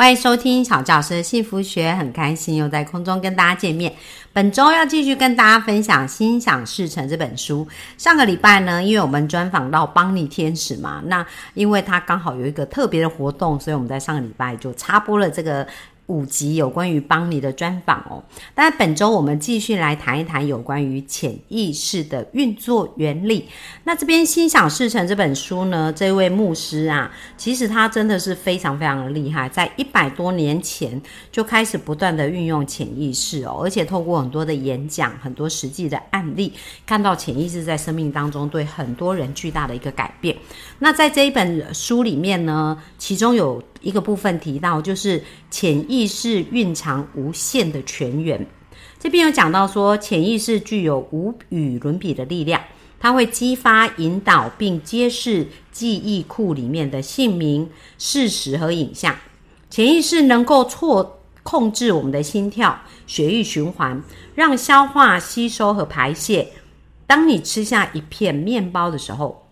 欢迎收听小教师的幸福学，很开心又在空中跟大家见面。本周要继续跟大家分享《心想事成》这本书。上个礼拜呢，因为我们专访到邦尼天使嘛，那因为他刚好有一个特别的活动，所以我们在上个礼拜就插播了这个。五集有关于邦尼的专访哦，但本周我们继续来谈一谈有关于潜意识的运作原理。那这边《心想事成》这本书呢，这位牧师啊，其实他真的是非常非常的厉害，在一百多年前就开始不断的运用潜意识哦，而且透过很多的演讲、很多实际的案例，看到潜意识在生命当中对很多人巨大的一个改变。那在这一本书里面呢，其中有。一个部分提到，就是潜意识蕴藏无限的泉源。这边有讲到说，潜意识具有无与伦比的力量，它会激发、引导并揭示记忆库里面的姓名、事实和影像。潜意识能够错控制我们的心跳、血液循环，让消化、吸收和排泄。当你吃下一片面包的时候。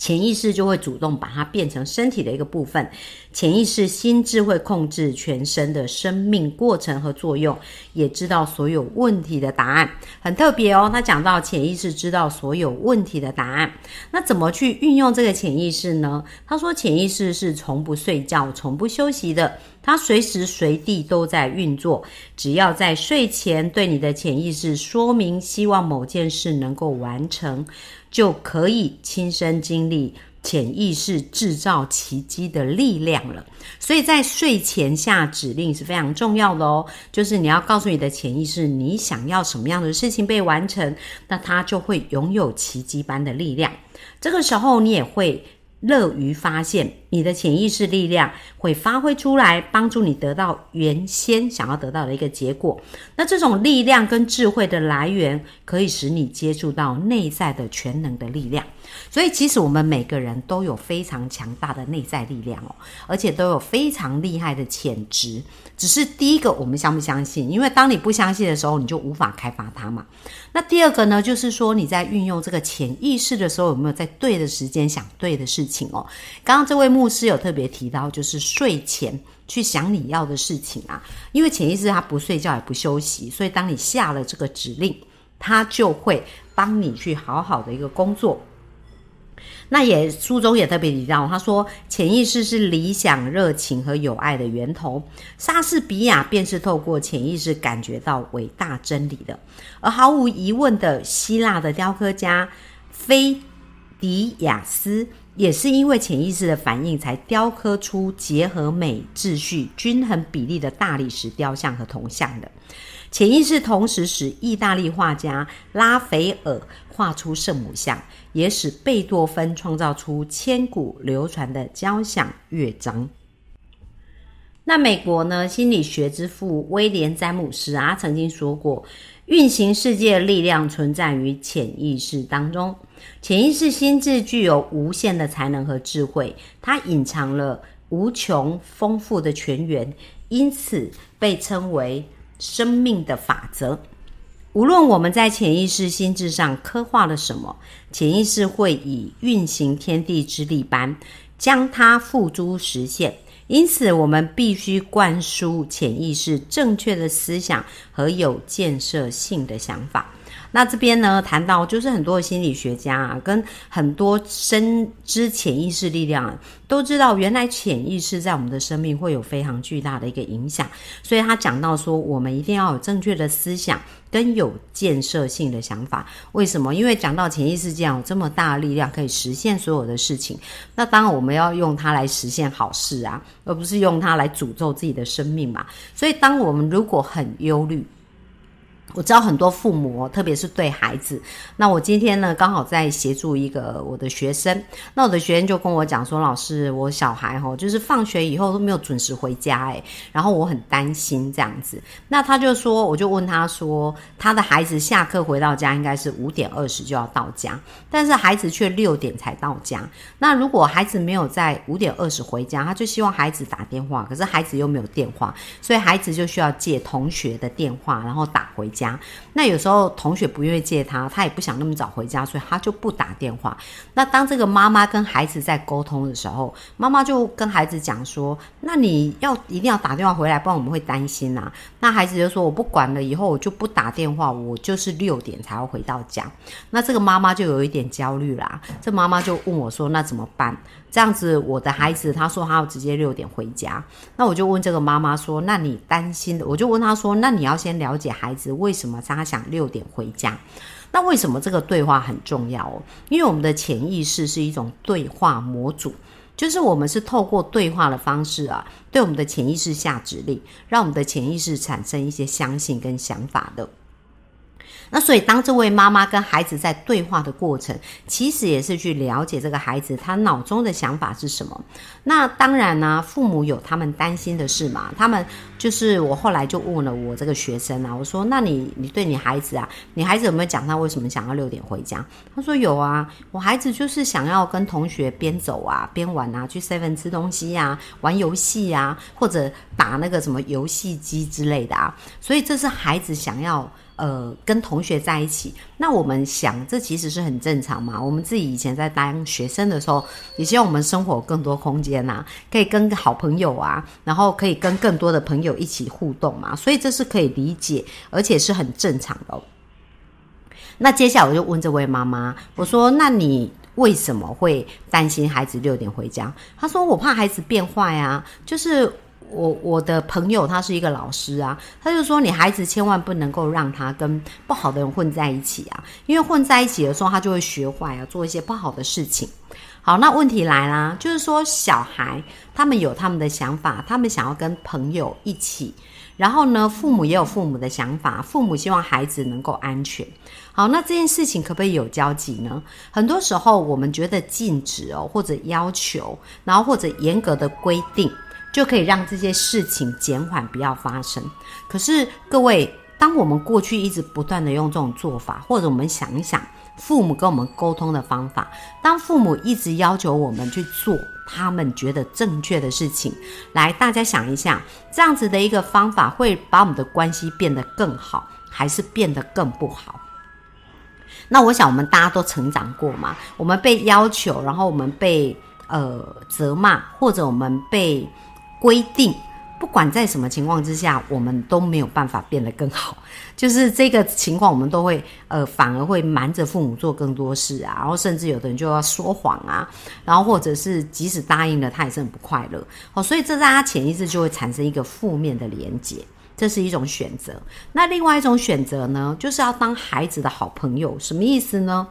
潜意识就会主动把它变成身体的一个部分。潜意识心智会控制全身的生命过程和作用，也知道所有问题的答案。很特别哦，他讲到潜意识知道所有问题的答案。那怎么去运用这个潜意识呢？他说，潜意识是从不睡觉、从不休息的，它随时随地都在运作。只要在睡前对你的潜意识说明，希望某件事能够完成。就可以亲身经历潜意识制造奇迹的力量了。所以在睡前下指令是非常重要的哦。就是你要告诉你的潜意识，你想要什么样的事情被完成，那它就会拥有奇迹般的力量。这个时候，你也会。乐于发现，你的潜意识力量会发挥出来，帮助你得到原先想要得到的一个结果。那这种力量跟智慧的来源，可以使你接触到内在的全能的力量。所以，其实我们每个人都有非常强大的内在力量哦，而且都有非常厉害的潜质。只是第一个，我们相不相信？因为当你不相信的时候，你就无法开发它嘛。那第二个呢，就是说你在运用这个潜意识的时候，有没有在对的时间想对的事情哦？刚刚这位牧师有特别提到，就是睡前去想你要的事情啊，因为潜意识它不睡觉也不休息，所以当你下了这个指令，它就会帮你去好好的一个工作。那也书中也特别提到，他说潜意识是理想、热情和友爱的源头。莎士比亚便是透过潜意识感觉到伟大真理的，而毫无疑问的，希腊的雕刻家菲迪亚斯也是因为潜意识的反应，才雕刻出结合美、秩序、均衡比例的大理石雕像和铜像的。潜意识同时使意大利画家拉斐尔画出圣母像，也使贝多芬创造出千古流传的交响乐章。那美国呢？心理学之父威廉詹姆斯啊，曾经说过，运行世界的力量存在于潜意识当中。潜意识心智具有无限的才能和智慧，它隐藏了无穷丰富的泉源，因此被称为。生命的法则，无论我们在潜意识心智上刻画了什么，潜意识会以运行天地之力般将它付诸实现。因此，我们必须灌输潜意识正确的思想和有建设性的想法。那这边呢，谈到就是很多的心理学家啊，跟很多深知潜意识力量，都知道原来潜意识在我们的生命会有非常巨大的一个影响。所以他讲到说，我们一定要有正确的思想跟有建设性的想法。为什么？因为讲到潜意识这样有这么大的力量，可以实现所有的事情。那当然我们要用它来实现好事啊，而不是用它来诅咒自己的生命嘛。所以当我们如果很忧虑，我知道很多父母，特别是对孩子。那我今天呢，刚好在协助一个我的学生。那我的学生就跟我讲说：“老师，我小孩哈，就是放学以后都没有准时回家，诶，然后我很担心这样子。”那他就说，我就问他说：“他的孩子下课回到家应该是五点二十就要到家，但是孩子却六点才到家。那如果孩子没有在五点二十回家，他就希望孩子打电话，可是孩子又没有电话，所以孩子就需要借同学的电话，然后打回家。”家。那有时候同学不愿意接他，他也不想那么早回家，所以他就不打电话。那当这个妈妈跟孩子在沟通的时候，妈妈就跟孩子讲说：“那你要一定要打电话回来，不然我们会担心呐。”那孩子就说：“我不管了，以后我就不打电话，我就是六点才要回到家。”那这个妈妈就有一点焦虑啦。这妈妈就问我说：“那怎么办？这样子我的孩子他说他要直接六点回家，那我就问这个妈妈说：那你担心的？我就问他说：那你要先了解孩子为为什么他想六点回家？那为什么这个对话很重要哦？因为我们的潜意识是一种对话模组，就是我们是透过对话的方式啊，对我们的潜意识下指令，让我们的潜意识产生一些相信跟想法的。”那所以，当这位妈妈跟孩子在对话的过程，其实也是去了解这个孩子他脑中的想法是什么。那当然呢，父母有他们担心的事嘛。他们就是我后来就问了我这个学生啊，我说：“那你你对你孩子啊，你孩子有没有讲他为什么想要六点回家？”他说：“有啊，我孩子就是想要跟同学边走啊边玩啊，去 seven 吃东西呀，玩游戏呀，或者打那个什么游戏机之类的啊。所以这是孩子想要。”呃，跟同学在一起，那我们想，这其实是很正常嘛。我们自己以前在当学生的时候，也希望我们生活更多空间呐，可以跟好朋友啊，然后可以跟更多的朋友一起互动嘛。所以这是可以理解，而且是很正常的。那接下来我就问这位妈妈，我说：“那你为什么会担心孩子六点回家？”她说：“我怕孩子变坏啊，就是。”我我的朋友他是一个老师啊，他就说你孩子千万不能够让他跟不好的人混在一起啊，因为混在一起的时候他就会学坏啊，做一些不好的事情。好，那问题来啦，就是说小孩他们有他们的想法，他们想要跟朋友一起，然后呢，父母也有父母的想法，父母希望孩子能够安全。好，那这件事情可不可以有交集呢？很多时候我们觉得禁止哦，或者要求，然后或者严格的规定。就可以让这些事情减缓，不要发生。可是各位，当我们过去一直不断的用这种做法，或者我们想一想，父母跟我们沟通的方法，当父母一直要求我们去做他们觉得正确的事情，来，大家想一下，这样子的一个方法会把我们的关系变得更好，还是变得更不好？那我想，我们大家都成长过嘛，我们被要求，然后我们被呃责骂，或者我们被。规定，不管在什么情况之下，我们都没有办法变得更好。就是这个情况，我们都会呃，反而会瞒着父母做更多事啊，然后甚至有的人就要说谎啊，然后或者是即使答应了，他也是很不快乐。哦，所以这在他潜意识就会产生一个负面的连接。这是一种选择。那另外一种选择呢，就是要当孩子的好朋友。什么意思呢？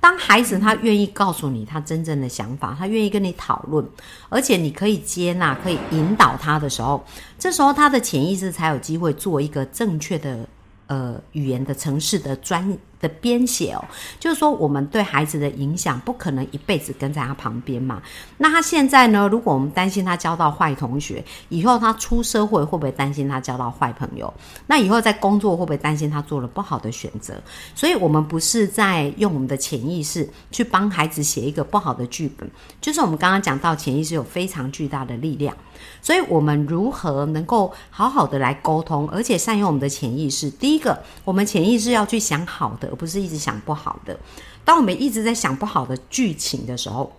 当孩子他愿意告诉你他真正的想法，他愿意跟你讨论，而且你可以接纳、可以引导他的时候，这时候他的潜意识才有机会做一个正确的呃语言的城市的专。的编写哦，就是说我们对孩子的影响不可能一辈子跟在他旁边嘛。那他现在呢？如果我们担心他交到坏同学，以后他出社会会不会担心他交到坏朋友？那以后在工作会不会担心他做了不好的选择？所以，我们不是在用我们的潜意识去帮孩子写一个不好的剧本。就是我们刚刚讲到，潜意识有非常巨大的力量。所以，我们如何能够好好的来沟通，而且善用我们的潜意识？第一个，我们潜意识要去想好的。而不是一直想不好的。当我们一直在想不好的剧情的时候。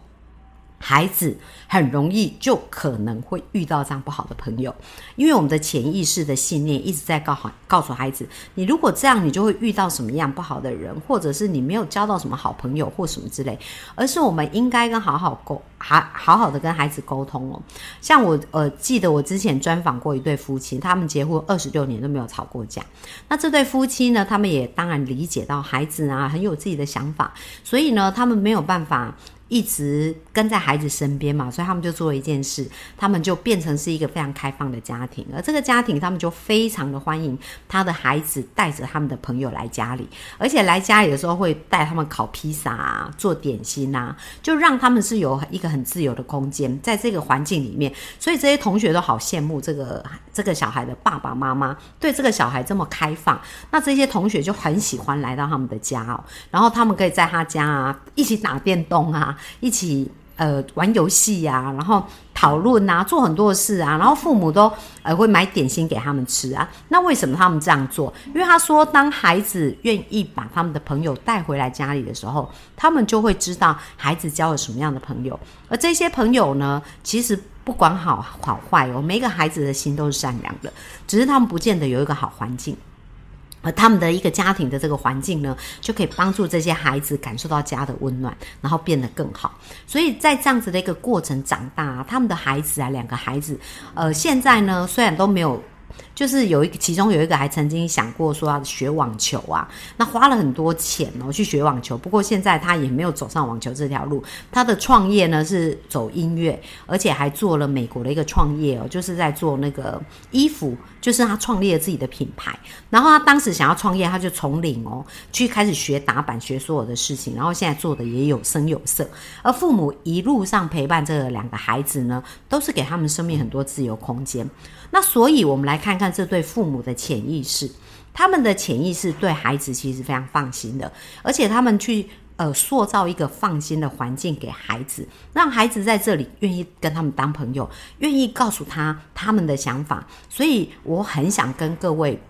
孩子很容易就可能会遇到这样不好的朋友，因为我们的潜意识的信念一直在告好告诉孩子，你如果这样，你就会遇到什么样不好的人，或者是你没有交到什么好朋友或什么之类。而是我们应该跟好好沟，好好好的跟孩子沟通哦。像我呃记得我之前专访过一对夫妻，他们结婚二十六年都没有吵过架。那这对夫妻呢，他们也当然理解到孩子啊很有自己的想法，所以呢，他们没有办法。一直跟在孩子身边嘛，所以他们就做了一件事，他们就变成是一个非常开放的家庭，而这个家庭他们就非常的欢迎他的孩子带着他们的朋友来家里，而且来家里的时候会带他们烤披萨啊、做点心啊，就让他们是有一个很自由的空间，在这个环境里面，所以这些同学都好羡慕这个这个小孩的爸爸妈妈对这个小孩这么开放，那这些同学就很喜欢来到他们的家哦，然后他们可以在他家啊一起打电动啊。一起呃玩游戏呀，然后讨论啊，做很多的事啊，然后父母都呃会买点心给他们吃啊。那为什么他们这样做？因为他说，当孩子愿意把他们的朋友带回来家里的时候，他们就会知道孩子交了什么样的朋友，而这些朋友呢，其实不管好好坏哦，每个孩子的心都是善良的，只是他们不见得有一个好环境。而他们的一个家庭的这个环境呢，就可以帮助这些孩子感受到家的温暖，然后变得更好。所以在这样子的一个过程长大，他们的孩子啊，两个孩子，呃，现在呢，虽然都没有。就是有一个，其中有一个还曾经想过说要学网球啊，那花了很多钱哦去学网球。不过现在他也没有走上网球这条路，他的创业呢是走音乐，而且还做了美国的一个创业哦，就是在做那个衣服，就是他创立了自己的品牌。然后他当时想要创业，他就从零哦去开始学打板，学所有的事情，然后现在做的也有声有色。而父母一路上陪伴这两个孩子呢，都是给他们生命很多自由空间。那所以，我们来看看这对父母的潜意识，他们的潜意识对孩子其实非常放心的，而且他们去呃塑造一个放心的环境给孩子，让孩子在这里愿意跟他们当朋友，愿意告诉他他们的想法。所以，我很想跟各位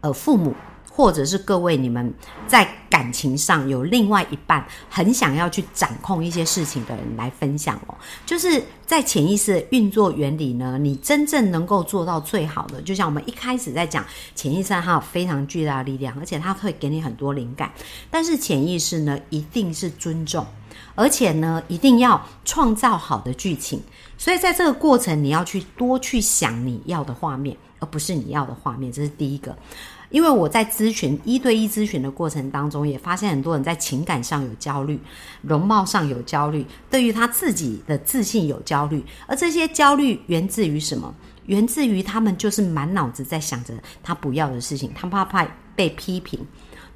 呃父母。或者是各位你们在感情上有另外一半很想要去掌控一些事情的人来分享哦，就是在潜意识运作原理呢，你真正能够做到最好的，就像我们一开始在讲潜意识，它有非常巨大的力量，而且它会给你很多灵感。但是潜意识呢，一定是尊重，而且呢，一定要创造好的剧情。所以在这个过程，你要去多去想你要的画面，而不是你要的画面，这是第一个。因为我在咨询一对一咨询的过程当中，也发现很多人在情感上有焦虑，容貌上有焦虑，对于他自己的自信有焦虑，而这些焦虑源自于什么？源自于他们就是满脑子在想着他不要的事情，他怕怕被批评。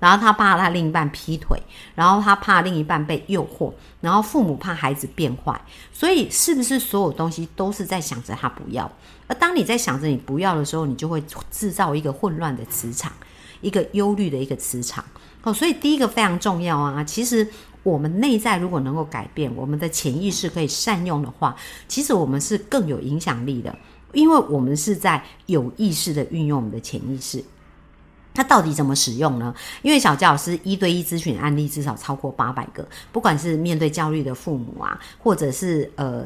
然后他怕他另一半劈腿，然后他怕另一半被诱惑，然后父母怕孩子变坏，所以是不是所有东西都是在想着他不要？而当你在想着你不要的时候，你就会制造一个混乱的磁场，一个忧虑的一个磁场。哦，所以第一个非常重要啊！其实我们内在如果能够改变，我们的潜意识可以善用的话，其实我们是更有影响力的，因为我们是在有意识的运用我们的潜意识。它到底怎么使用呢？因为小教老师一对一咨询案例至少超过八百个，不管是面对焦虑的父母啊，或者是呃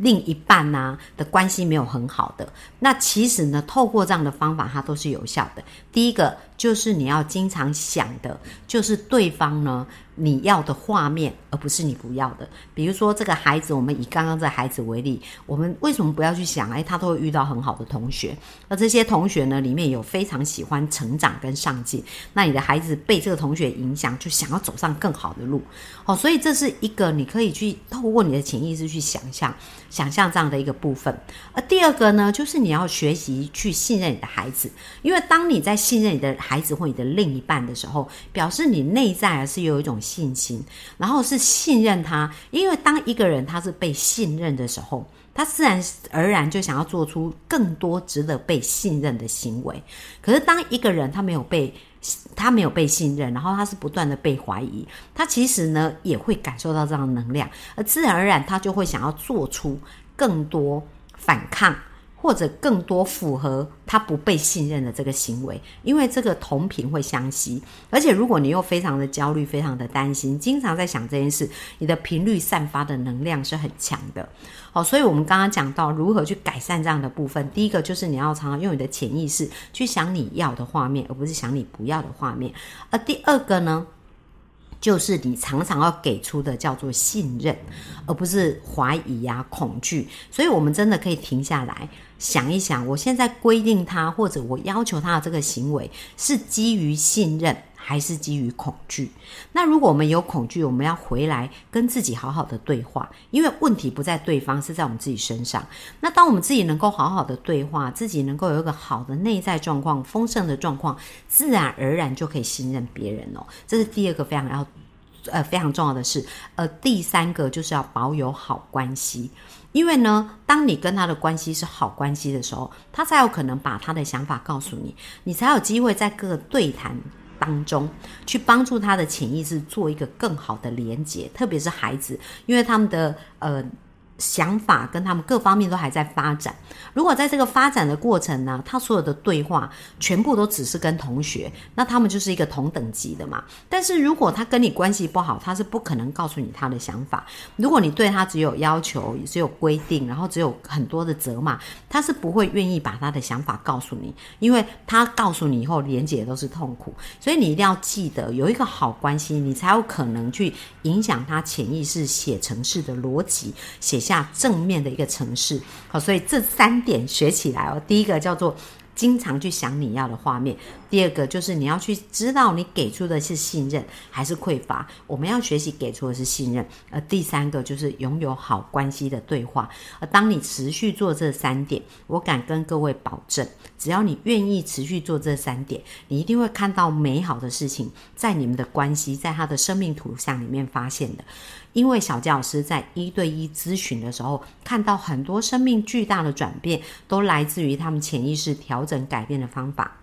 另一半呐的关系没有很好的，那其实呢，透过这样的方法，它都是有效的。第一个就是你要经常想的，就是对方呢。你要的画面，而不是你不要的。比如说，这个孩子，我们以刚刚这孩子为例，我们为什么不要去想？哎，他都会遇到很好的同学，那这些同学呢，里面有非常喜欢成长跟上进。那你的孩子被这个同学影响，就想要走上更好的路。哦，所以这是一个你可以去透过你的潜意识去想象、想象这样的一个部分。而第二个呢，就是你要学习去信任你的孩子，因为当你在信任你的孩子或你的另一半的时候，表示你内在是有一种。信心，然后是信任他，因为当一个人他是被信任的时候，他自然而然就想要做出更多值得被信任的行为。可是当一个人他没有被他没有被信任，然后他是不断的被怀疑，他其实呢也会感受到这样的能量，而自然而然他就会想要做出更多反抗。或者更多符合他不被信任的这个行为，因为这个同频会相吸，而且如果你又非常的焦虑、非常的担心，经常在想这件事，你的频率散发的能量是很强的。好，所以我们刚刚讲到如何去改善这样的部分，第一个就是你要常常用你的潜意识去想你要的画面，而不是想你不要的画面。而第二个呢？就是你常常要给出的叫做信任，而不是怀疑呀、恐惧。所以，我们真的可以停下来想一想：我现在规定他，或者我要求他的这个行为，是基于信任，还是基于恐惧？那如果我们有恐惧，我们要回来跟自己好好的对话，因为问题不在对方，是在我们自己身上。那当我们自己能够好好的对话，自己能够有一个好的内在状况、丰盛的状况，自然而然就可以信任别人哦。这是第二个非常要。呃，非常重要的是，呃，第三个就是要保有好关系，因为呢，当你跟他的关系是好关系的时候，他才有可能把他的想法告诉你，你才有机会在各个对谈当中，去帮助他的潜意识做一个更好的连接，特别是孩子，因为他们的呃。想法跟他们各方面都还在发展。如果在这个发展的过程呢，他所有的对话全部都只是跟同学，那他们就是一个同等级的嘛。但是如果他跟你关系不好，他是不可能告诉你他的想法。如果你对他只有要求，只有规定，然后只有很多的责骂，他是不会愿意把他的想法告诉你，因为他告诉你以后，连结都是痛苦。所以你一定要记得有一个好关系，你才有可能去影响他潜意识写程式的逻辑，写下。正面的一个城市，好，所以这三点学起来哦。第一个叫做经常去想你要的画面。第二个就是你要去知道你给出的是信任还是匮乏，我们要学习给出的是信任。而第三个就是拥有好关系的对话。而当你持续做这三点，我敢跟各位保证，只要你愿意持续做这三点，你一定会看到美好的事情在你们的关系，在他的生命图像里面发现的。因为小教师在一对一咨询的时候，看到很多生命巨大的转变，都来自于他们潜意识调整改变的方法。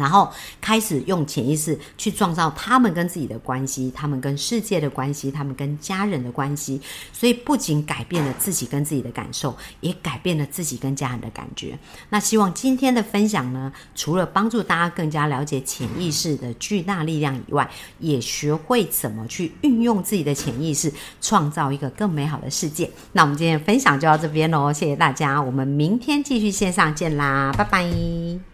然后开始用潜意识去创造他们跟自己的关系，他们跟世界的关系，他们跟家人的关系。所以不仅改变了自己跟自己的感受，也改变了自己跟家人的感觉。那希望今天的分享呢，除了帮助大家更加了解潜意识的巨大力量以外，也学会怎么去运用自己的潜意识，创造一个更美好的世界。那我们今天分享就到这边喽，谢谢大家，我们明天继续线上见啦，拜拜。